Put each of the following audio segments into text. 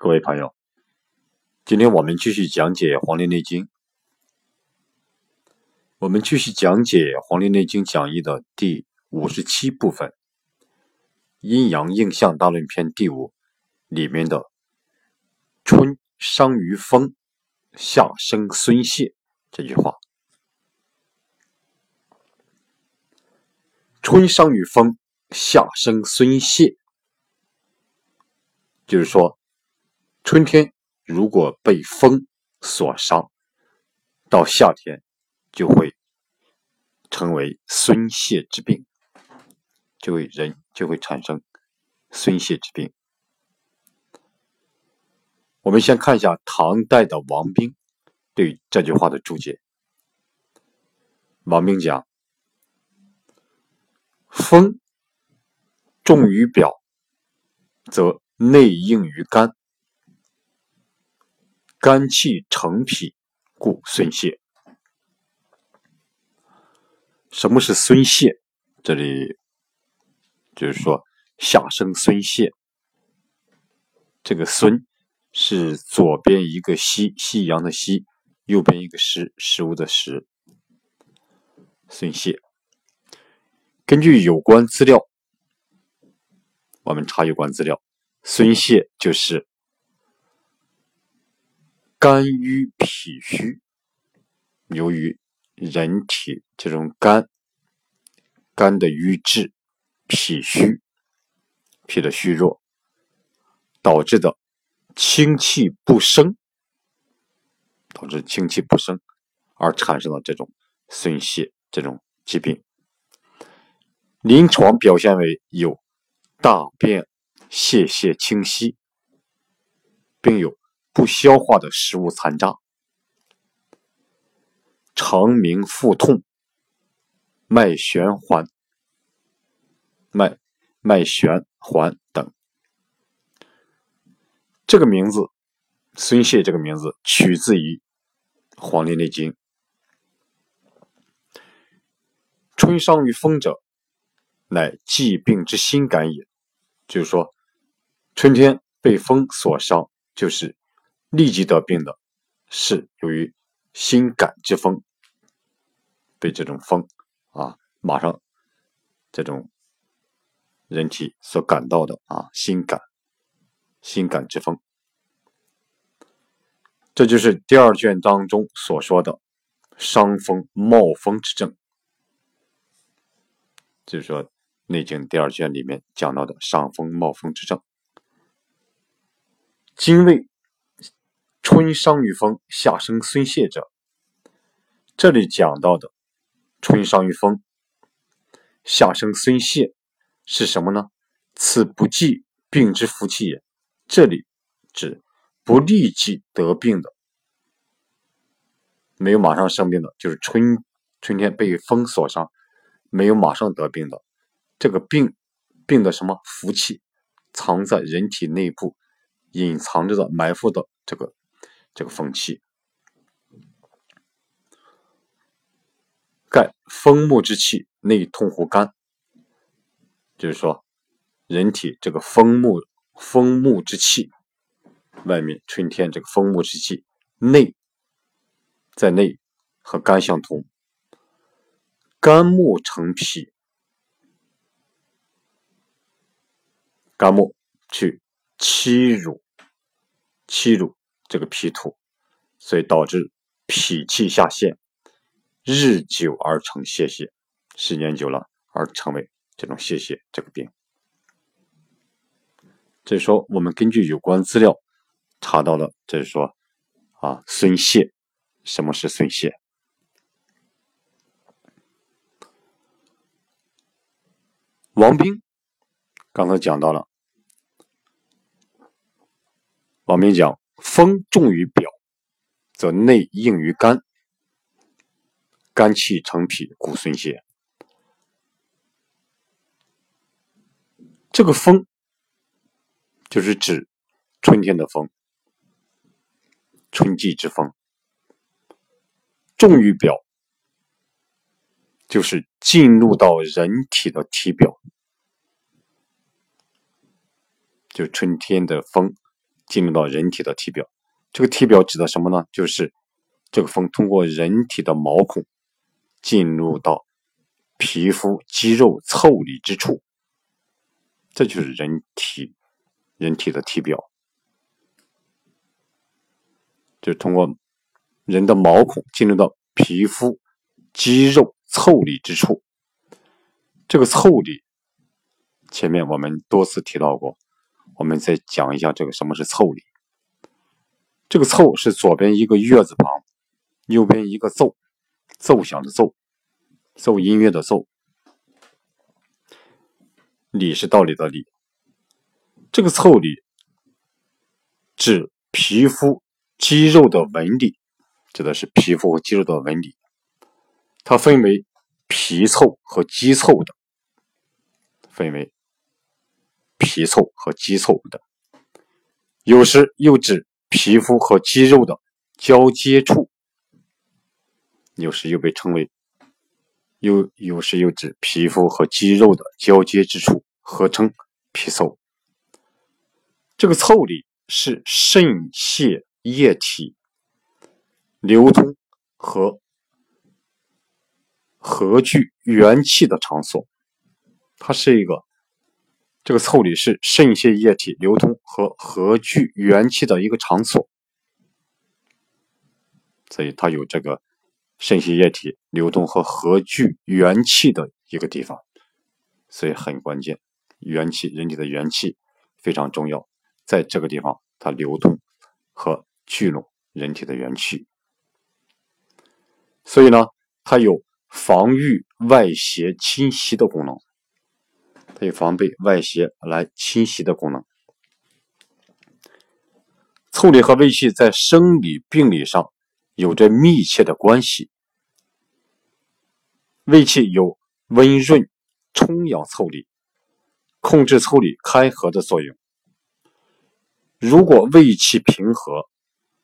各位朋友，今天我们继续讲解《黄帝内经》，我们继续讲解《黄帝内经讲义》的第五十七部分《阴阳应象大论篇》第五里面的“春伤于风，夏生孙谢”这句话。春伤于风，夏生孙谢。就是说，春天如果被风所伤，到夏天就会成为孙泄之病，就会人就会产生孙泄之病。我们先看一下唐代的王冰对这句话的注解。王冰讲：“风重于表，则。”内应于肝，肝气成脾，故孙泄。什么是孙泄？这里就是说夏生孙泄。这个孙是左边一个西，夕阳的西，右边一个食，食物的食。孙泄。根据有关资料，我们查有关资料。孙泄就是肝郁脾虚，由于人体这种肝肝的瘀滞、脾虚、脾的虚弱导致的清气不生，导致清气不生而产生了这种孙泄这种疾病。临床表现为有大便。泄泻清晰，并有不消化的食物残渣，肠鸣腹痛，脉弦环、脉脉弦环等。这个名字“孙泄”这个名字取自于《黄帝内经》：“春伤于风者，乃疾病之心感也。”就是说。春天被风所伤，就是立即得病的，是由于心感之风，被这种风啊，马上这种人体所感到的啊，心感、心感之风，这就是第二卷当中所说的伤风冒风之症，就是说《内经》第二卷里面讲到的伤风冒风之症。精卫春伤于风，夏生孙泄者，这里讲到的春伤于风，夏生孙泄是什么呢？此不济病之福气也。这里指不立即得病的，没有马上生病的，就是春春天被风所伤，没有马上得病的，这个病病的什么福气藏在人体内部。隐藏着的、埋伏的这个这个风气，盖风木之气内通乎肝，就是说，人体这个风木风木之气，外面春天这个风木之气内在内和肝相通，肝木成脾，肝木去。欺辱，欺辱这个脾土，所以导致脾气下陷，日久而成泄泻，时间久了而成为这种泄泻这个病。这是说，我们根据有关资料查到了，这是说啊，孙泄，什么是孙泄？王冰刚才讲到了。王明讲：“风重于表，则内应于肝，肝气成脾，故孙泄。”这个风就是指春天的风，春季之风。重于表，就是进入到人体的体表，就春天的风。进入到人体的体表。这个体表指的什么呢？就是这个风通过人体的毛孔进入到皮肤、肌肉、腠理之处，这就是人体人体的体表，就是通过人的毛孔进入到皮肤、肌肉、腠理之处。这个腠理，前面我们多次提到过，我们再讲一下这个什么是凑理。这个“凑”是左边一个月字旁，右边一个“奏”，奏响的“奏”，奏音乐的“奏”。理是道理的“理”。这个“凑理”指皮肤肌肉的纹理，指的是皮肤和肌肉的纹理。它分为皮凑和肌凑的，分为皮凑和肌凑的，有时又指。皮肤和肌肉的交接处，有时又被称为，又有时又指皮肤和肌肉的交接之处，合称皮凑。这个凑里是肾泄液体流通和合聚元气的场所，它是一个。这个腠理是肾泄液体流通和合聚元气的一个场所，所以它有这个肾泄液体流通和合聚元气的一个地方，所以很关键。元气，人体的元气非常重要，在这个地方它流通和聚拢人体的元气，所以呢，它有防御外邪侵袭的功能。它有防备外邪来侵袭的功能。腠理和胃气在生理病理上有着密切的关系。胃气有温润、充养腠理、控制腠理开合的作用。如果胃气平和，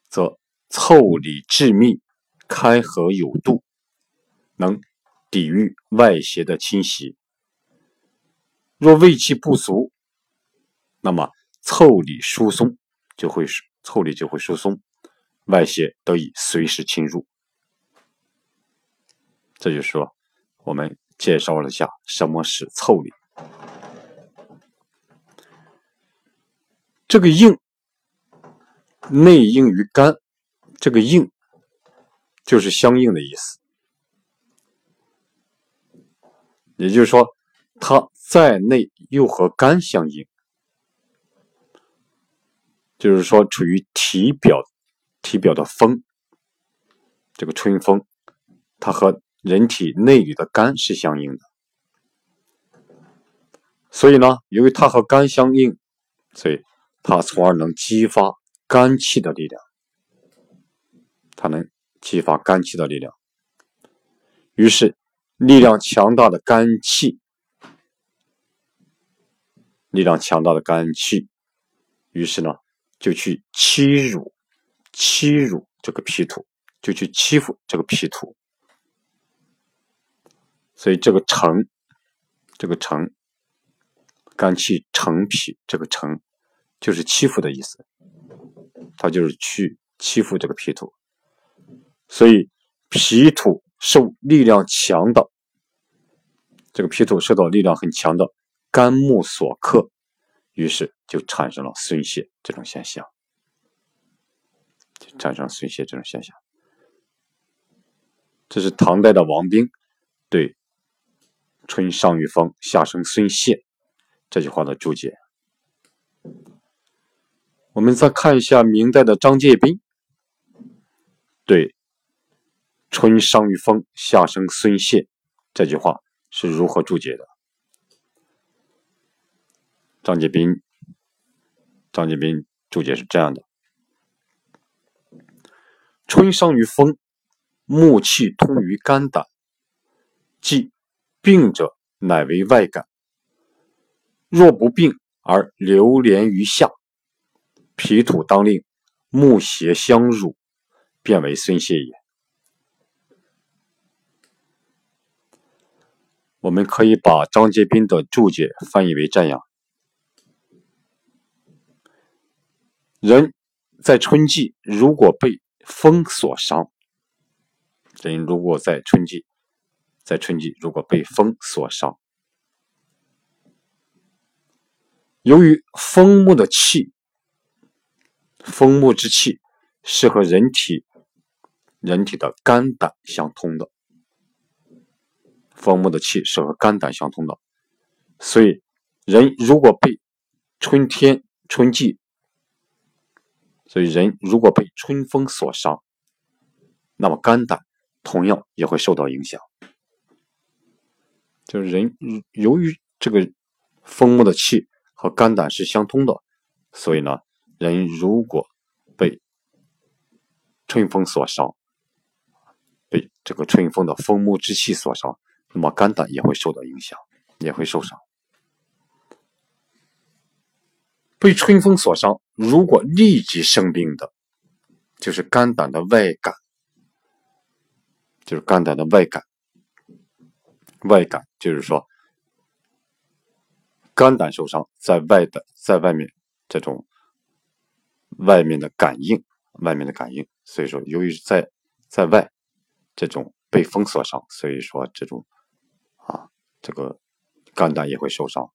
则腠理致密、开合有度，能抵御外邪的侵袭。若胃气不足，那么腠理疏松就会是腠理就会疏松，外邪得以随时侵入。这就说，我们介绍了下什么是腠理。这个应内应于肝，这个应就是相应的意思，也就是说，它。在内又和肝相应，就是说处于体表，体表的风，这个春风，它和人体内里的肝是相应的。所以呢，由于它和肝相应，所以它从而能激发肝气的力量，它能激发肝气的力量。于是，力量强大的肝气。力量强大的肝气，于是呢，就去欺辱、欺辱这个脾土，就去欺负这个脾土。所以这个成，这个成，肝气成脾，这个成就是欺负的意思，他就是去欺负这个脾土。所以脾土受力量强的，这个脾土受到力量很强的。肝木所克，于是就产生了孙泄这种现象，就产生孙泄这种现象。这是唐代的王冰对“春伤于风，夏生孙泄”这句话的注解。我们再看一下明代的张介宾对“春伤于风，夏生孙泄”这句话是如何注解的。张杰斌，张杰斌注解是这样的：春伤于风，木气通于肝胆，即病者乃为外感；若不病而流连于下，脾土当令，木邪相入，便为孙泄也。我们可以把张杰斌的注解翻译为这样。人在春季如果被风所伤，人如果在春季，在春季如果被风所伤，由于风木的气，风木之气是和人体人体的肝胆相通的，风木的气是和肝胆相通的，所以人如果被春天春季，所以人如果被春风所伤，那么肝胆同样也会受到影响。就是人由于这个风木的气。和肝胆是相通的，所以呢，人如果被春风所伤，被这个春风的风木之气所伤，那么肝胆也会受到影响，也会受伤。被春风所伤，如果立即生病的，就是肝胆的外感，就是肝胆的外感，外感就是说。肝胆受伤，在外的，在外面这种外面的感应，外面的感应，所以说，由于在在外这种被风所伤，所以说这种啊，这个肝胆也会受伤。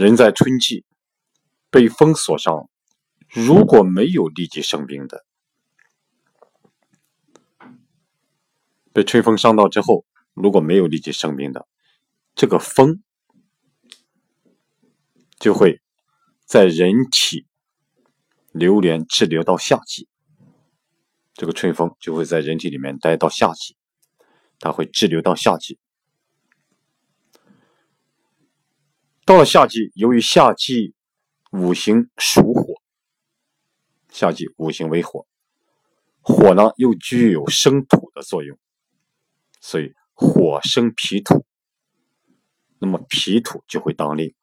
人在春季被风所伤，如果没有立即生病的，被吹风伤到之后，如果没有立即生病的，这个风就会在人体流连滞留到夏季。这个春风就会在人体里面待到夏季，它会滞留到夏季。到了夏季，由于夏季五行属火，夏季五行为火，火呢又具有生土的作用，所以火生脾土，那么脾土就会当令，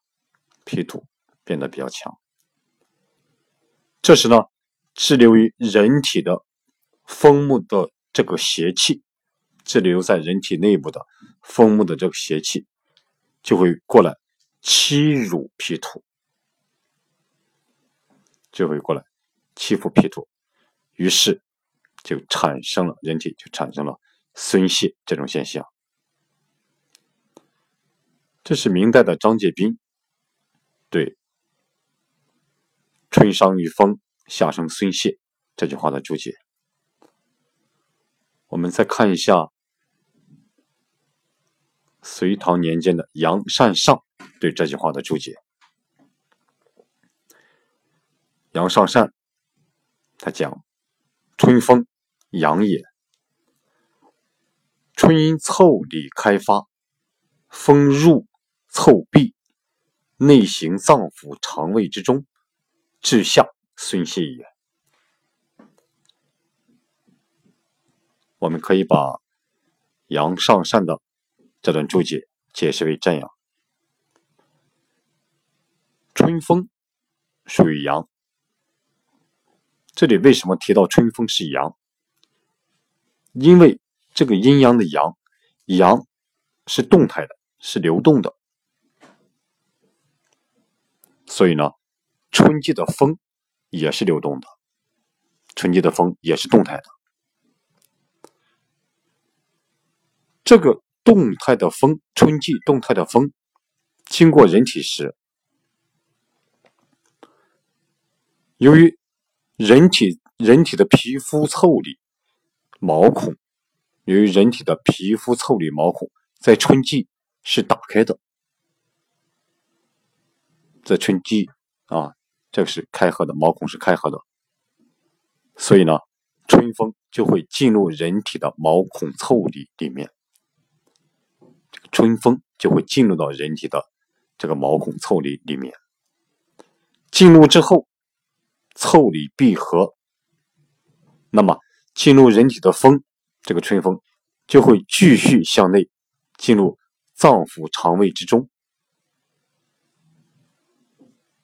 脾土变得比较强。这时呢，滞留于人体的风木的这个邪气，滞留在人体内部的风木的这个邪气，就会过来。欺辱脾土，就会过来欺负脾土，于是就产生了人体就产生了孙泄这种现象。这是明代的张介宾对“春伤于风，夏生孙泄”这句话的注解。我们再看一下隋唐年间的杨善上。对这句话的注解，杨尚善他讲：“春风，阳也。春因腠理开发，风入腠闭，内行脏腑肠胃之中，至下孙泄也。”我们可以把杨尚善的这段注解解释为这样。春风属于阳，这里为什么提到春风是阳？因为这个阴阳的阳，阳是动态的，是流动的，所以呢，春季的风也是流动的，春季的风也是动态的。这个动态的风，春季动态的风，经过人体时。由于人体人体的皮肤腠理毛孔，由于人体的皮肤腠理毛孔在春季是打开的，在春季啊，这个是开合的毛孔是开合的，所以呢，春风就会进入人体的毛孔腠理里面，春风就会进入到人体的这个毛孔腠理里面，进入之后。腠理闭合，那么进入人体的风，这个春风就会继续向内进入脏腑肠胃之中，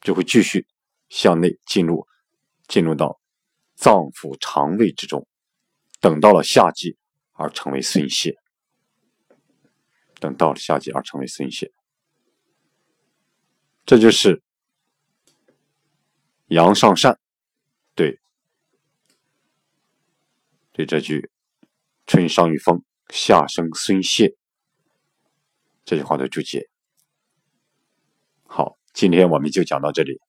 就会继续向内进入进入到脏腑肠胃之中，等到了夏季而成为孙泄。等到了夏季而成为孙泄，这就是阳上善对对这句“春伤于风，夏生孙谢”这句话的注解。好，今天我们就讲到这里。